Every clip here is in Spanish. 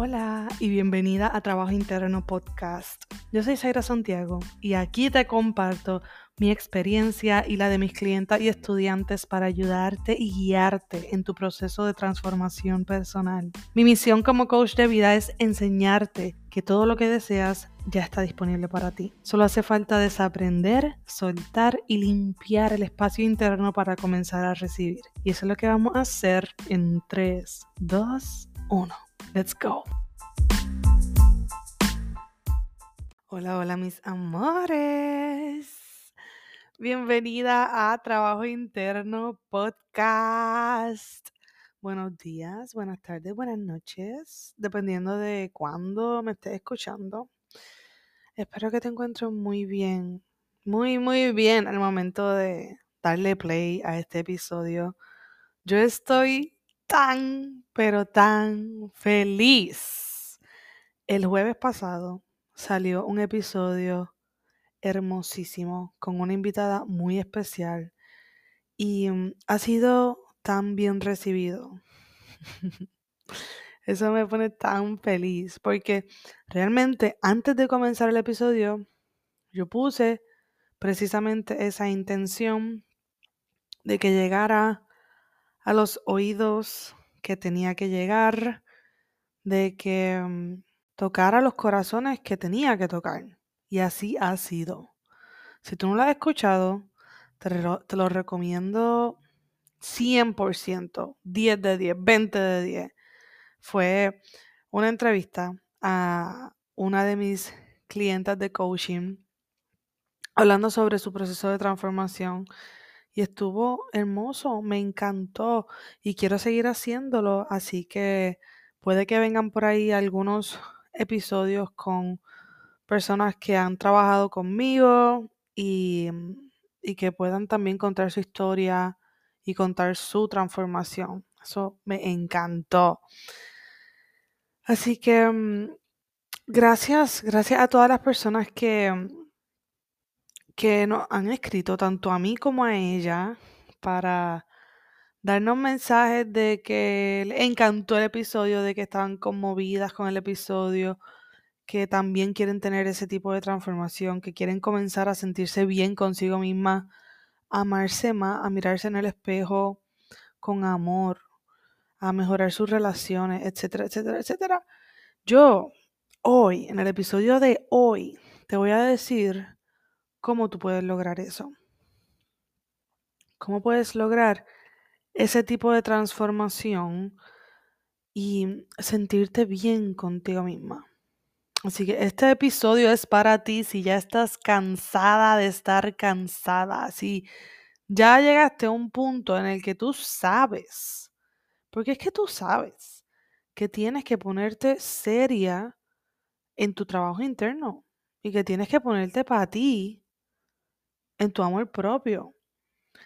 Hola y bienvenida a Trabajo Interno Podcast. Yo soy Zaira Santiago y aquí te comparto mi experiencia y la de mis clientas y estudiantes para ayudarte y guiarte en tu proceso de transformación personal. Mi misión como coach de vida es enseñarte que todo lo que deseas ya está disponible para ti. Solo hace falta desaprender, soltar y limpiar el espacio interno para comenzar a recibir. Y eso es lo que vamos a hacer en 3, 2, 1. Let's go. Hola, hola mis amores. Bienvenida a Trabajo Interno Podcast. Buenos días, buenas tardes, buenas noches, dependiendo de cuándo me estés escuchando. Espero que te encuentres muy bien, muy, muy bien al momento de darle play a este episodio. Yo estoy tan, pero tan feliz. El jueves pasado salió un episodio hermosísimo con una invitada muy especial y mm, ha sido tan bien recibido. Eso me pone tan feliz porque realmente antes de comenzar el episodio yo puse precisamente esa intención de que llegara a los oídos que tenía que llegar, de que mm, tocara los corazones que tenía que tocar. Y así ha sido. Si tú no lo has escuchado, te, lo recomiendo 100%, 10 de 10, 20 de 10. Fue una entrevista a una de mis clientas de coaching hablando sobre su proceso de transformación y estuvo hermoso, me encantó y quiero seguir haciéndolo, así que puede que vengan por ahí algunos episodios con personas que han trabajado conmigo y, y que puedan también contar su historia y contar su transformación. Eso me encantó. Así que mm, gracias, gracias a todas las personas que que nos han escrito tanto a mí como a ella para darnos mensajes de que les encantó el episodio, de que estaban conmovidas con el episodio, que también quieren tener ese tipo de transformación, que quieren comenzar a sentirse bien consigo misma, a amarse más, a mirarse en el espejo con amor, a mejorar sus relaciones, etcétera, etcétera, etcétera. Yo, hoy, en el episodio de hoy, te voy a decir ¿Cómo tú puedes lograr eso? ¿Cómo puedes lograr ese tipo de transformación y sentirte bien contigo misma? Así que este episodio es para ti si ya estás cansada de estar cansada, si ya llegaste a un punto en el que tú sabes, porque es que tú sabes que tienes que ponerte seria en tu trabajo interno y que tienes que ponerte para ti en tu amor propio.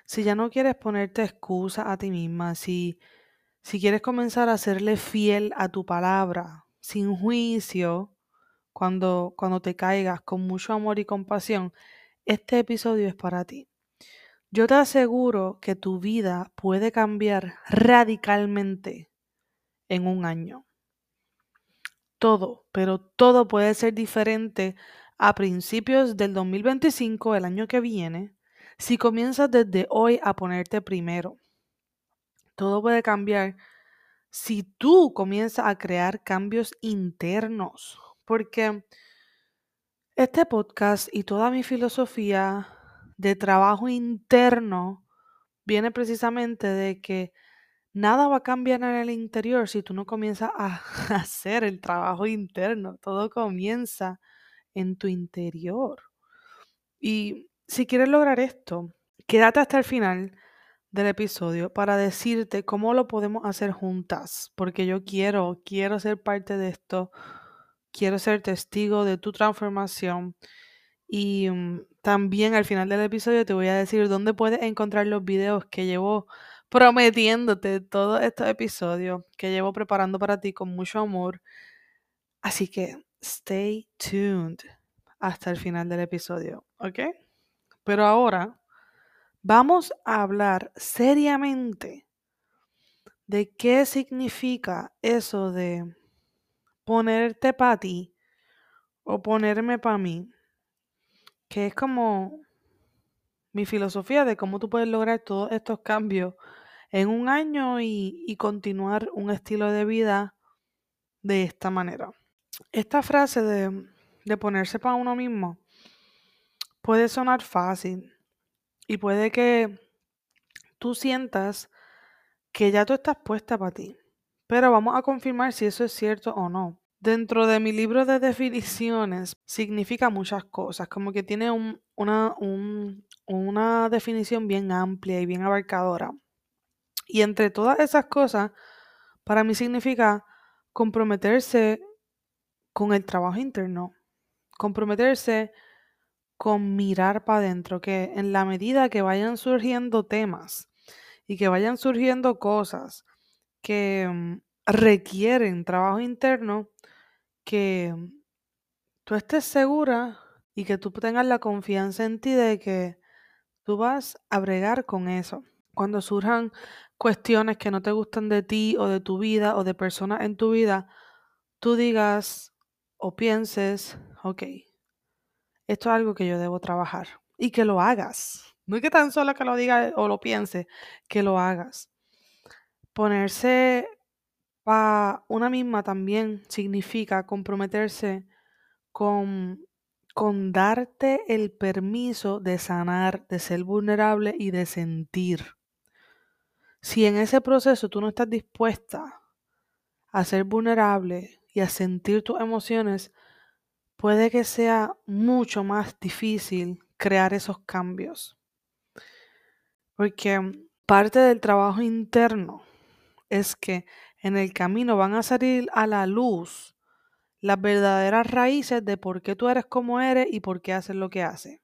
Si ya no quieres ponerte excusas a ti misma, si, si quieres comenzar a serle fiel a tu palabra, sin juicio, cuando, cuando te caigas con mucho amor y compasión, este episodio es para ti. Yo te aseguro que tu vida puede cambiar radicalmente en un año. Todo, pero todo puede ser diferente a principios del 2025, el año que viene, si comienzas desde hoy a ponerte primero. Todo puede cambiar si tú comienzas a crear cambios internos, porque este podcast y toda mi filosofía de trabajo interno viene precisamente de que nada va a cambiar en el interior si tú no comienzas a hacer el trabajo interno. Todo comienza en tu interior. Y si quieres lograr esto, quédate hasta el final del episodio para decirte cómo lo podemos hacer juntas, porque yo quiero, quiero ser parte de esto, quiero ser testigo de tu transformación y mm, también al final del episodio te voy a decir dónde puedes encontrar los videos que llevo prometiéndote todos estos episodios que llevo preparando para ti con mucho amor. Así que stay tuned hasta el final del episodio, ¿ok? Pero ahora vamos a hablar seriamente de qué significa eso de ponerte para ti o ponerme para mí, que es como mi filosofía de cómo tú puedes lograr todos estos cambios en un año y, y continuar un estilo de vida de esta manera. Esta frase de, de ponerse para uno mismo puede sonar fácil y puede que tú sientas que ya tú estás puesta para ti. Pero vamos a confirmar si eso es cierto o no. Dentro de mi libro de definiciones significa muchas cosas, como que tiene una, una definición bien amplia y bien abarcadora. Y entre todas esas cosas, para mí significa comprometerse con el trabajo interno, comprometerse con mirar para adentro, que en la medida que vayan surgiendo temas y que vayan surgiendo cosas que mm, requieren trabajo interno, que mm, tú estés segura y que tú tengas la confianza en ti de que tú vas a bregar con eso. Cuando surjan cuestiones que no te gustan de ti o de tu vida o de personas en tu vida, tú digas o pienses, ok, esto es algo que yo debo trabajar y que lo hagas. No es que tan solo que lo diga o lo piense, que lo hagas. Ponerse para una misma también significa comprometerse con, con darte el permiso de sanar, de ser vulnerable y de sentir. Si en ese proceso tú no estás dispuesta a ser vulnerable y a sentir tus emociones, puede que sea mucho más difícil crear esos cambios. Porque parte del trabajo interno es que en el camino van a salir a la luz las verdaderas raíces de por qué tú eres como eres y por qué haces lo que haces.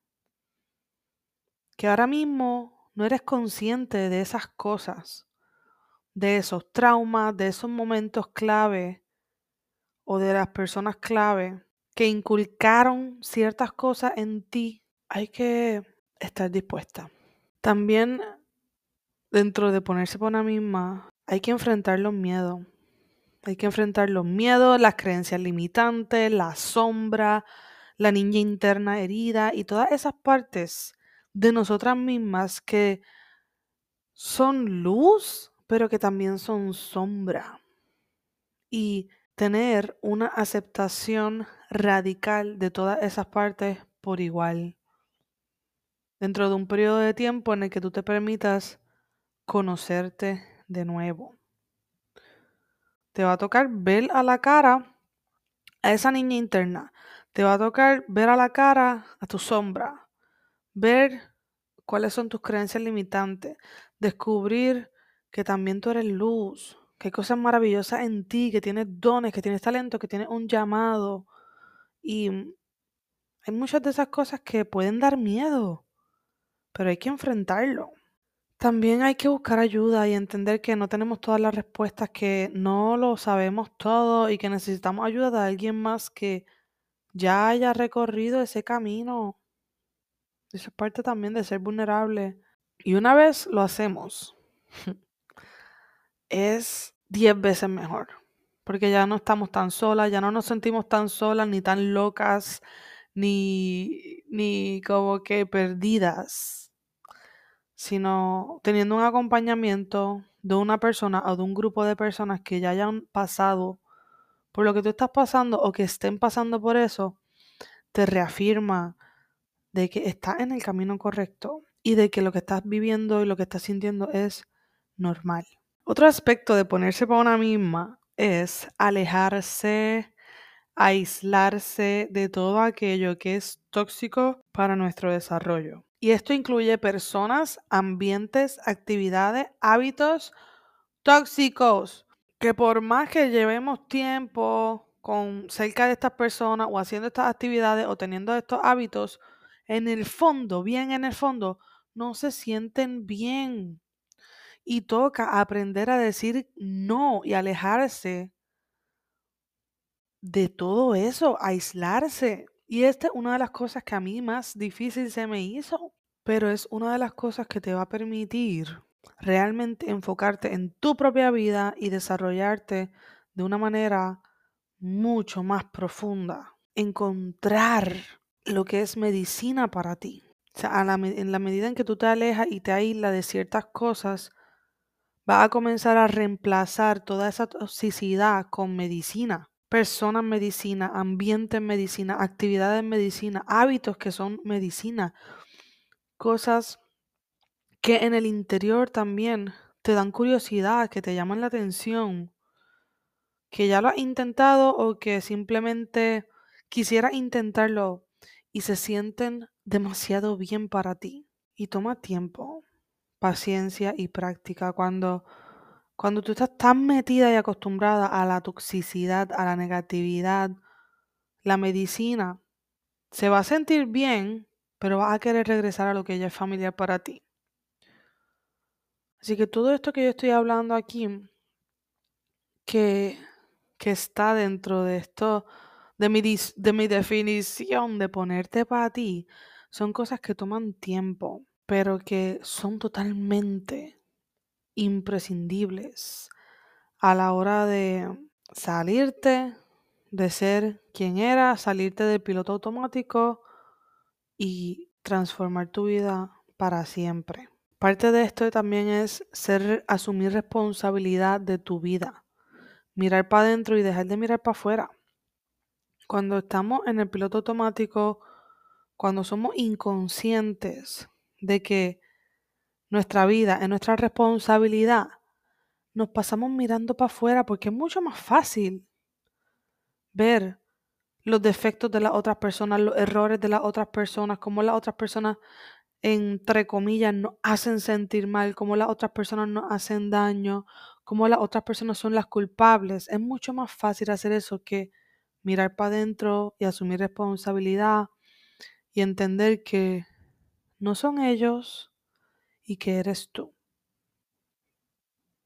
Que ahora mismo no eres consciente de esas cosas, de esos traumas, de esos momentos clave o de las personas clave que inculcaron ciertas cosas en ti, hay que estar dispuesta. También dentro de ponerse por una misma, hay que enfrentar los miedos. Hay que enfrentar los miedos, las creencias limitantes, la sombra, la niña interna herida y todas esas partes de nosotras mismas que son luz, pero que también son sombra. Y tener una aceptación radical de todas esas partes por igual. Dentro de un periodo de tiempo en el que tú te permitas conocerte de nuevo. Te va a tocar ver a la cara a esa niña interna. Te va a tocar ver a la cara a tu sombra. Ver cuáles son tus creencias limitantes. Descubrir que también tú eres luz. Que hay cosas maravillosas en ti, que tienes dones, que tienes talento, que tienes un llamado. Y hay muchas de esas cosas que pueden dar miedo, pero hay que enfrentarlo. También hay que buscar ayuda y entender que no tenemos todas las respuestas, que no lo sabemos todo y que necesitamos ayuda de alguien más que ya haya recorrido ese camino. Eso es parte también de ser vulnerable. Y una vez lo hacemos, es diez veces mejor. Porque ya no estamos tan solas, ya no nos sentimos tan solas, ni tan locas, ni, ni como que perdidas sino teniendo un acompañamiento de una persona o de un grupo de personas que ya hayan pasado por lo que tú estás pasando o que estén pasando por eso, te reafirma de que estás en el camino correcto y de que lo que estás viviendo y lo que estás sintiendo es normal. Otro aspecto de ponerse para una misma es alejarse, aislarse de todo aquello que es tóxico para nuestro desarrollo. Y esto incluye personas, ambientes, actividades, hábitos tóxicos, que por más que llevemos tiempo con cerca de estas personas o haciendo estas actividades o teniendo estos hábitos, en el fondo, bien en el fondo, no se sienten bien. Y toca aprender a decir no y alejarse de todo eso, aislarse. Y esta es una de las cosas que a mí más difícil se me hizo, pero es una de las cosas que te va a permitir realmente enfocarte en tu propia vida y desarrollarte de una manera mucho más profunda. Encontrar lo que es medicina para ti. O sea, en la medida en que tú te alejas y te aíslas de ciertas cosas, vas a comenzar a reemplazar toda esa toxicidad con medicina. Personas medicina, ambiente en medicina, actividades medicina, hábitos que son medicina. Cosas que en el interior también te dan curiosidad, que te llaman la atención, que ya lo has intentado o que simplemente quisiera intentarlo y se sienten demasiado bien para ti. Y toma tiempo, paciencia y práctica. Cuando, cuando tú estás tan metida y acostumbrada a la toxicidad, a la negatividad, la medicina se va a sentir bien, pero vas a querer regresar a lo que ya es familiar para ti. Así que todo esto que yo estoy hablando aquí, que, que está dentro de esto, de mi, de mi definición de ponerte para ti, son cosas que toman tiempo, pero que son totalmente imprescindibles a la hora de salirte de ser quien era, salirte del piloto automático y transformar tu vida para siempre. Parte de esto también es ser asumir responsabilidad de tu vida, mirar para adentro y dejar de mirar para afuera. Cuando estamos en el piloto automático, cuando somos inconscientes de que nuestra vida es nuestra responsabilidad, nos pasamos mirando para afuera porque es mucho más fácil ver los defectos de las otras personas, los errores de las otras personas, cómo las otras personas, entre comillas, nos hacen sentir mal, cómo las otras personas nos hacen daño, cómo las otras personas son las culpables. Es mucho más fácil hacer eso que mirar para adentro y asumir responsabilidad y entender que no son ellos y que eres tú.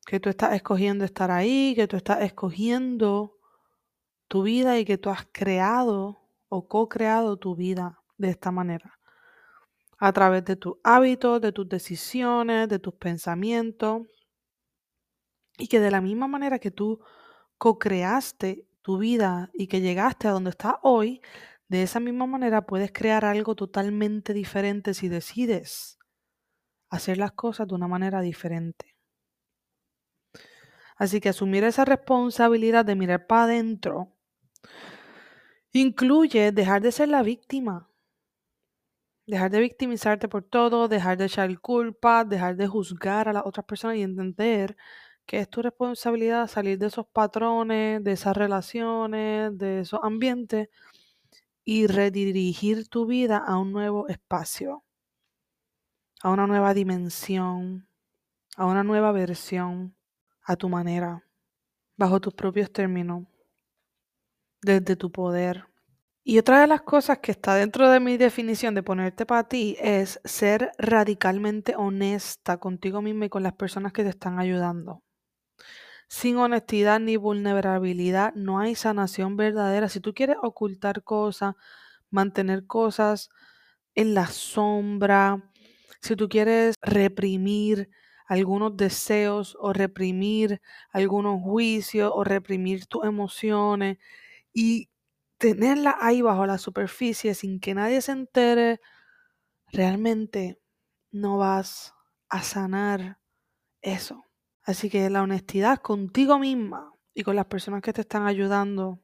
Que tú estás escogiendo estar ahí, que tú estás escogiendo tu vida y que tú has creado o co-creado tu vida de esta manera. A través de tus hábitos, de tus decisiones, de tus pensamientos. Y que de la misma manera que tú co-creaste tu vida y que llegaste a donde estás hoy, de esa misma manera puedes crear algo totalmente diferente si decides hacer las cosas de una manera diferente. Así que asumir esa responsabilidad de mirar para adentro incluye dejar de ser la víctima, dejar de victimizarte por todo, dejar de echar culpa, dejar de juzgar a las otras personas y entender que es tu responsabilidad salir de esos patrones, de esas relaciones, de esos ambientes y redirigir tu vida a un nuevo espacio, a una nueva dimensión, a una nueva versión, a tu manera, bajo tus propios términos, desde tu poder. Y otra de las cosas que está dentro de mi definición de ponerte para ti es ser radicalmente honesta contigo misma y con las personas que te están ayudando. Sin honestidad ni vulnerabilidad no hay sanación verdadera. Si tú quieres ocultar cosas, mantener cosas en la sombra, si tú quieres reprimir algunos deseos o reprimir algunos juicios o reprimir tus emociones y tenerla ahí bajo la superficie sin que nadie se entere, realmente no vas a sanar eso. Así que la honestidad contigo misma y con las personas que te están ayudando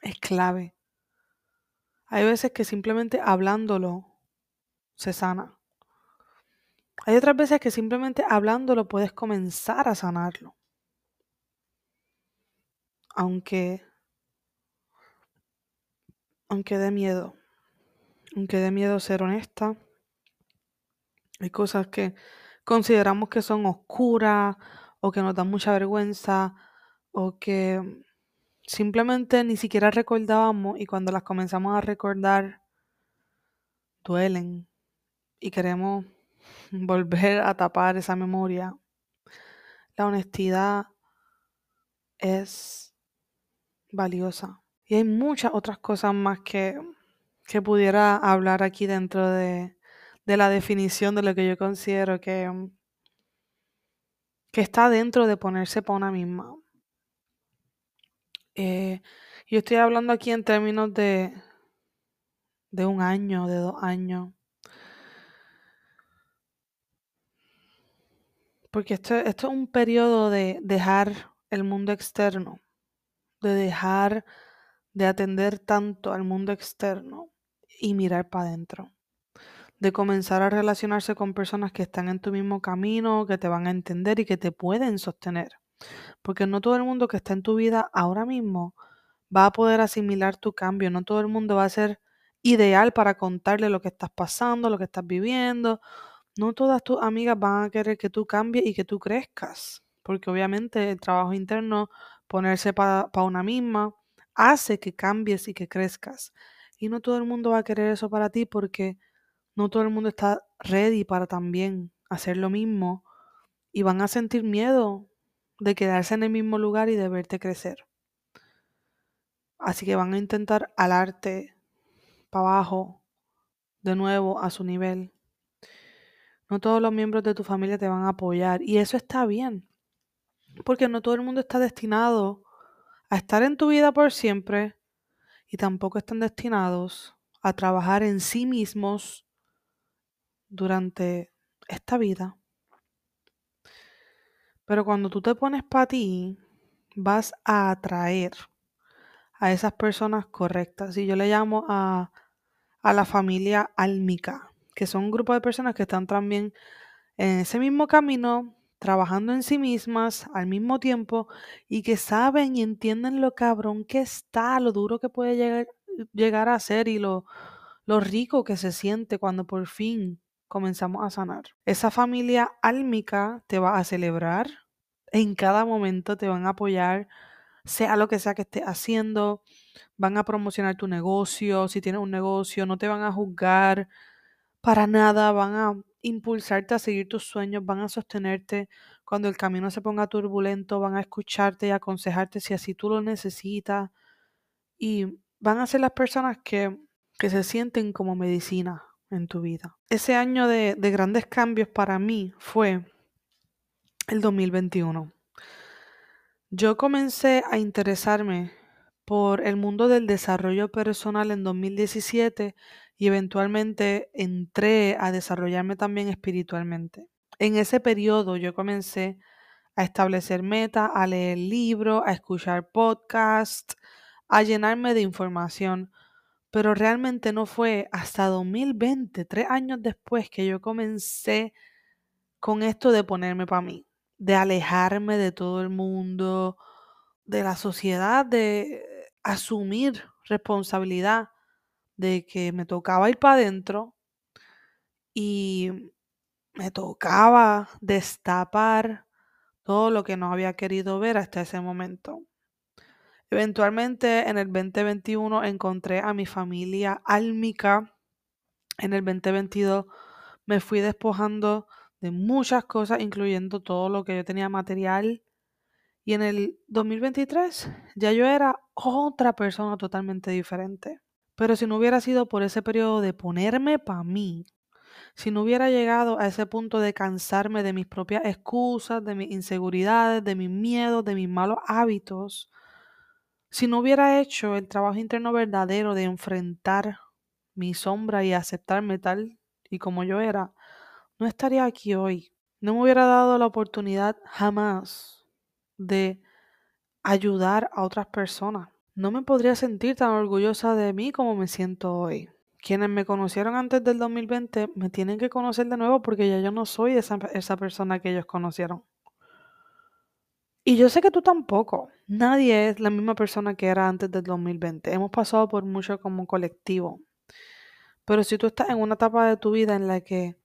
es clave. Hay veces que simplemente hablándolo se sana. Hay otras veces que simplemente hablándolo puedes comenzar a sanarlo. Aunque aunque dé miedo. Aunque dé miedo ser honesta. Hay cosas que consideramos que son oscuras o que nos dan mucha vergüenza o que simplemente ni siquiera recordábamos y cuando las comenzamos a recordar duelen y queremos volver a tapar esa memoria. La honestidad es valiosa. Y hay muchas otras cosas más que, que pudiera hablar aquí dentro de, de la definición de lo que yo considero que, mm, que está dentro de ponerse para una misma. Eh, yo estoy hablando aquí en términos de, de un año, de dos años. Porque esto, esto es un periodo de dejar el mundo externo, de dejar de atender tanto al mundo externo y mirar para adentro. De comenzar a relacionarse con personas que están en tu mismo camino, que te van a entender y que te pueden sostener. Porque no todo el mundo que está en tu vida ahora mismo va a poder asimilar tu cambio. No todo el mundo va a ser ideal para contarle lo que estás pasando, lo que estás viviendo. No todas tus amigas van a querer que tú cambies y que tú crezcas. Porque obviamente el trabajo interno, ponerse para una misma, hace que cambies y que crezcas. Y no todo el mundo va a querer eso para ti porque no todo el mundo está ready para también hacer lo mismo y van a sentir miedo de quedarse en el mismo lugar y de verte crecer. Así que van a intentar alarte para abajo de nuevo a su nivel. No todos los miembros de tu familia te van a apoyar y eso está bien, porque no todo el mundo está destinado a estar en tu vida por siempre y tampoco están destinados a trabajar en sí mismos durante esta vida. Pero cuando tú te pones para ti, vas a atraer a esas personas correctas. Y yo le llamo a, a la familia álmica, que son un grupo de personas que están también en ese mismo camino, trabajando en sí mismas al mismo tiempo y que saben y entienden lo cabrón que está, lo duro que puede llegar, llegar a ser y lo, lo rico que se siente cuando por fin comenzamos a sanar. Esa familia álmica te va a celebrar, en cada momento te van a apoyar, sea lo que sea que estés haciendo, van a promocionar tu negocio, si tienes un negocio, no te van a juzgar para nada, van a impulsarte a seguir tus sueños, van a sostenerte. Cuando el camino se ponga turbulento, van a escucharte y aconsejarte si así tú lo necesitas. Y van a ser las personas que, que se sienten como medicina en tu vida. Ese año de, de grandes cambios para mí fue el 2021. Yo comencé a interesarme por el mundo del desarrollo personal en 2017 y eventualmente entré a desarrollarme también espiritualmente. En ese periodo yo comencé a establecer metas, a leer libros, a escuchar podcasts, a llenarme de información, pero realmente no fue hasta 2020, tres años después, que yo comencé con esto de ponerme para mí, de alejarme de todo el mundo, de la sociedad, de asumir responsabilidad de que me tocaba ir para adentro y me tocaba destapar todo lo que no había querido ver hasta ese momento. Eventualmente en el 2021 encontré a mi familia álmica. En el 2022 me fui despojando de muchas cosas, incluyendo todo lo que yo tenía material. Y en el 2023 ya yo era otra persona totalmente diferente. Pero si no hubiera sido por ese periodo de ponerme para mí, si no hubiera llegado a ese punto de cansarme de mis propias excusas, de mis inseguridades, de mis miedos, de mis malos hábitos, si no hubiera hecho el trabajo interno verdadero de enfrentar mi sombra y aceptarme tal y como yo era, no estaría aquí hoy. No me hubiera dado la oportunidad jamás de ayudar a otras personas. No me podría sentir tan orgullosa de mí como me siento hoy. Quienes me conocieron antes del 2020 me tienen que conocer de nuevo porque ya yo no soy esa, esa persona que ellos conocieron. Y yo sé que tú tampoco. Nadie es la misma persona que era antes del 2020. Hemos pasado por mucho como colectivo. Pero si tú estás en una etapa de tu vida en la que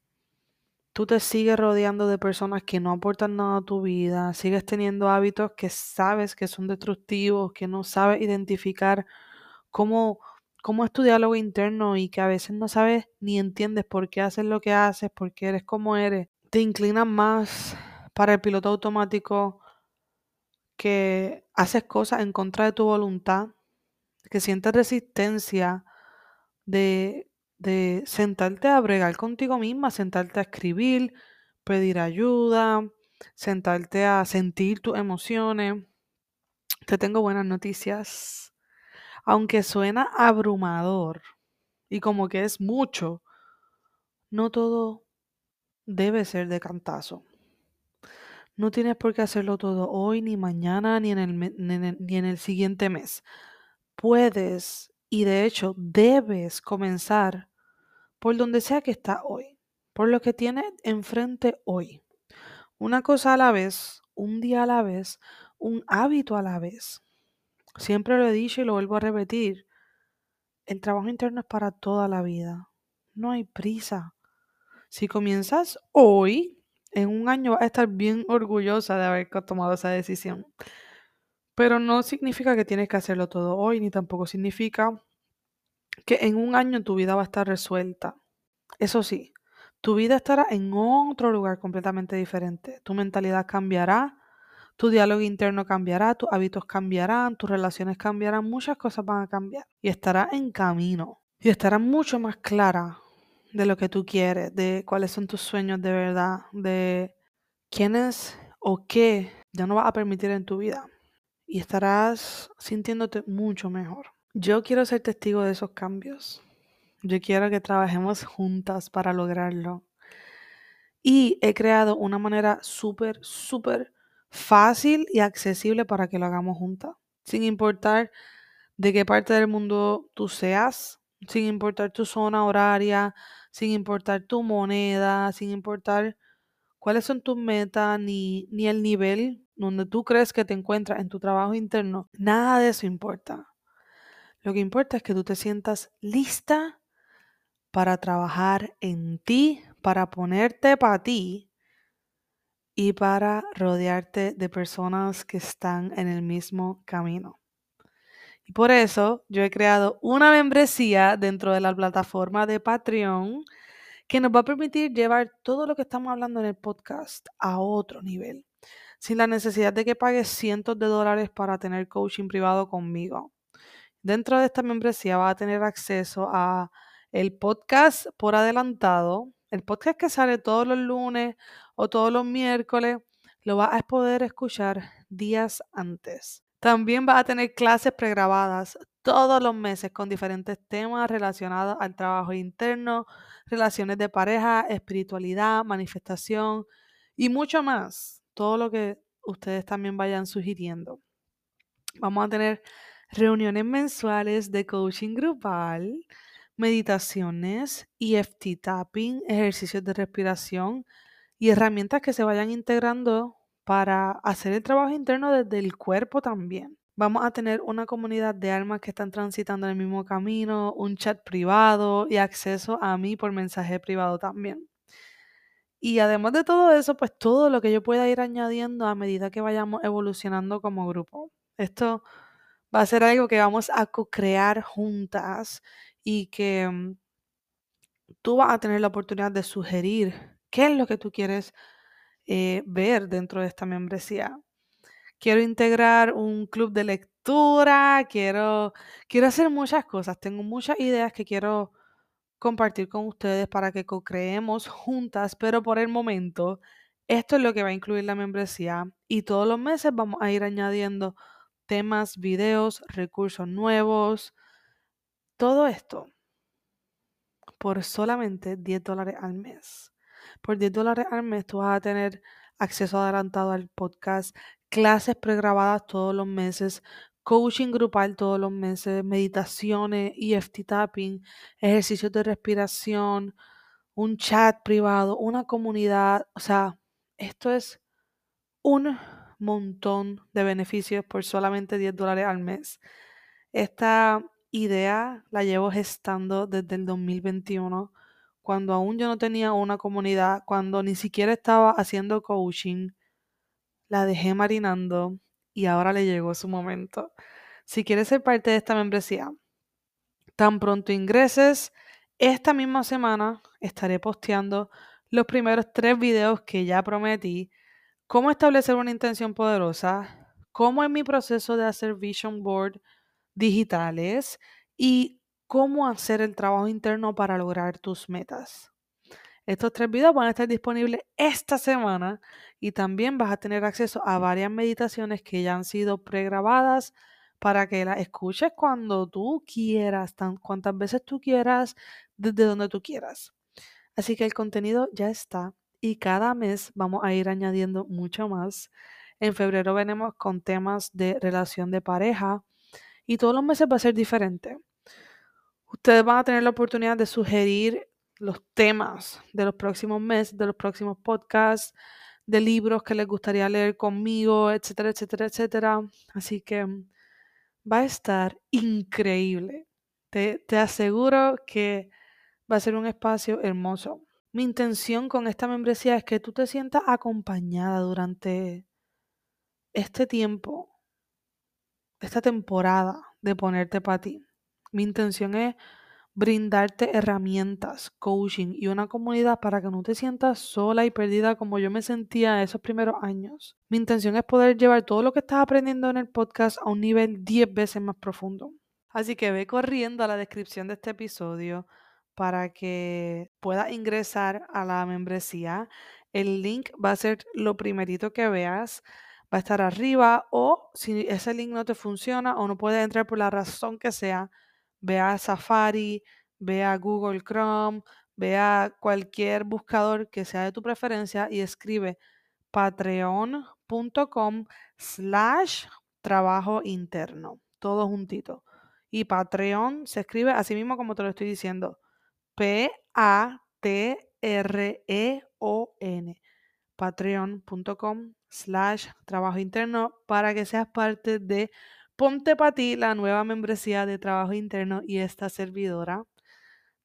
tú te sigues rodeando de personas que no aportan nada a tu vida, sigues teniendo hábitos que sabes que son destructivos, que no sabes identificar cómo, cómo es tu diálogo interno y que a veces no sabes ni entiendes por qué haces lo que haces, por qué eres como eres, te inclinas más para el piloto automático que haces cosas en contra de tu voluntad, que sientes resistencia de, de sentarte a bregar contigo misma, sentarte a escribir, pedir ayuda, sentarte a sentir tus emociones, te tengo buenas noticias. Aunque suena abrumador y como que es mucho, no todo debe ser de cantazo. No tienes por qué hacerlo todo hoy, ni mañana, ni en el, ni en el, siguiente mes. Puedes y de hecho debes comenzar por donde sea que está hoy, por lo que tienes enfrente hoy. Una cosa a la vez, un día a la vez, un hábito a la vez. Siempre lo he dicho y lo vuelvo a repetir. El trabajo interno es para toda la vida. No hay prisa. Si comienzas hoy, en un año vas a estar bien orgullosa de haber tomado esa decisión. Pero no significa que tienes que hacerlo todo hoy, ni tampoco significa que en un año tu vida va a estar resuelta. Eso sí, tu vida estará en otro lugar completamente diferente. Tu mentalidad cambiará, tu diálogo interno cambiará, tus hábitos cambiarán, tus relaciones cambiarán, muchas cosas van a cambiar y estará en camino y estará mucho más clara de lo que tú quieres, de cuáles son tus sueños de verdad, de quiénes o qué ya no vas a permitir en tu vida y estarás sintiéndote mucho mejor. Yo quiero ser testigo de esos cambios. Yo quiero que trabajemos juntas para lograrlo. Y he creado una manera súper, súper fácil y accesible para que lo hagamos juntas. Sin importar de qué parte del mundo tú seas, sin importar tu zona horaria, sin importar tu moneda, sin importar cuáles son tus metas, ni, ni el nivel donde tú crees que te encuentras en tu trabajo interno. Nada de eso importa. Lo que importa es que tú te sientas lista para trabajar en ti, para ponerte para ti y para rodearte de personas que están en el mismo camino. Por eso yo he creado una membresía dentro de la plataforma de Patreon que nos va a permitir llevar todo lo que estamos hablando en el podcast a otro nivel, sin la necesidad de que pagues cientos de dólares para tener coaching privado conmigo. Dentro de esta membresía vas a tener acceso a el podcast por adelantado, el podcast que sale todos los lunes o todos los miércoles, lo vas a poder escuchar días antes. También vas a tener clases pregrabadas todos los meses con diferentes temas relacionados al trabajo interno, relaciones de pareja, espiritualidad, manifestación y mucho más. Todo lo que ustedes también vayan sugiriendo. Vamos a tener reuniones mensuales de coaching grupal, meditaciones, EFT tapping, ejercicios de respiración y herramientas que se vayan integrando para hacer el trabajo interno desde el cuerpo también. Vamos a tener una comunidad de almas que están transitando el mismo camino, un chat privado y acceso a mí por mensaje privado también. Y además de todo eso, pues todo lo que yo pueda ir añadiendo a medida que vayamos evolucionando como grupo. Esto va a ser algo que vamos a co-crear juntas y que mm, tú vas a tener la oportunidad de sugerir qué es lo que tú quieres eh, ver dentro de esta membresía. Quiero integrar un club de lectura, quiero, quiero hacer muchas cosas, tengo muchas ideas que quiero compartir con ustedes para que co-creemos juntas, pero por el momento esto es lo que va a incluir la membresía y todos los meses vamos a ir añadiendo temas, videos, recursos nuevos, todo esto por solamente 10 dólares al mes. Por 10 dólares al mes tú vas a tener acceso adelantado al podcast, clases pregrabadas todos los meses, coaching grupal todos los meses, meditaciones, EFT tapping, ejercicios de respiración, un chat privado, una comunidad. O sea, esto es un montón de beneficios por solamente 10 dólares al mes. Esta idea la llevo gestando desde el 2021, cuando aún yo no tenía una comunidad, cuando ni siquiera estaba haciendo coaching. La dejé marinando y ahora le llegó su momento. Si quieres ser parte de esta membresía, tan pronto ingreses, esta misma semana estaré posteando los primeros tres videos que ya prometí. Cómo establecer una intención poderosa, cómo es mi proceso de hacer vision board digitales y cómo hacer el trabajo interno para lograr tus metas. Estos tres videos van a estar disponibles esta semana y también vas a tener acceso a varias meditaciones que ya han sido pregrabadas para que las escuches cuando tú quieras, tan, cuantas veces tú quieras, desde donde tú quieras. Así que el contenido ya está y cada mes vamos a ir añadiendo mucho más. En febrero venimos con temas de relación de pareja y todos los meses va a ser diferente. Ustedes van a tener la oportunidad de sugerir los temas de los próximos meses, de los próximos podcasts, de libros que les gustaría leer conmigo, etcétera, etcétera, etcétera. Así que va a estar increíble. Te, te aseguro que va a ser un espacio hermoso. Mi intención con esta membresía es que tú te sientas acompañada durante este tiempo, esta temporada de ponerte para ti. Mi intención es brindarte herramientas, coaching y una comunidad para que no te sientas sola y perdida como yo me sentía esos primeros años. Mi intención es poder llevar todo lo que estás aprendiendo en el podcast a un nivel 10 veces más profundo. Así que ve corriendo a la descripción de este episodio para que puedas ingresar a la membresía. El link va a ser lo primerito que veas va a estar arriba o si ese link no te funciona o no puedes entrar por la razón que sea, ve a Safari, ve a Google Chrome, ve a cualquier buscador que sea de tu preferencia y escribe patreon.com slash trabajo interno, todo juntito. Y Patreon se escribe así mismo como te lo estoy diciendo, P-A-T-R-E-O-N, patreon.com slash trabajo interno para que seas parte de Ponte para ti la nueva membresía de trabajo interno y esta servidora.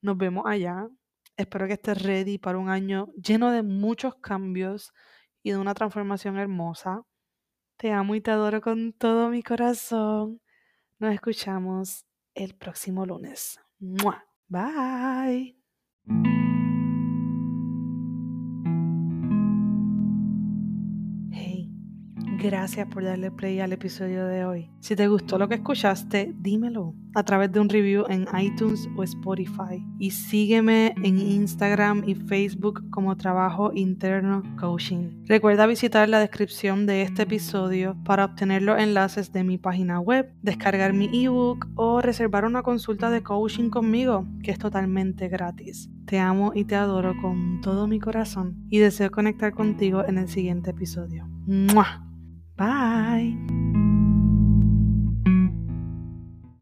Nos vemos allá. Espero que estés ready para un año lleno de muchos cambios y de una transformación hermosa. Te amo y te adoro con todo mi corazón. Nos escuchamos el próximo lunes. Bye. Gracias por darle play al episodio de hoy. Si te gustó lo que escuchaste, dímelo a través de un review en iTunes o Spotify. Y sígueme en Instagram y Facebook como Trabajo Interno Coaching. Recuerda visitar la descripción de este episodio para obtener los enlaces de mi página web, descargar mi ebook o reservar una consulta de coaching conmigo, que es totalmente gratis. Te amo y te adoro con todo mi corazón y deseo conectar contigo en el siguiente episodio. ¡Mua! Bye.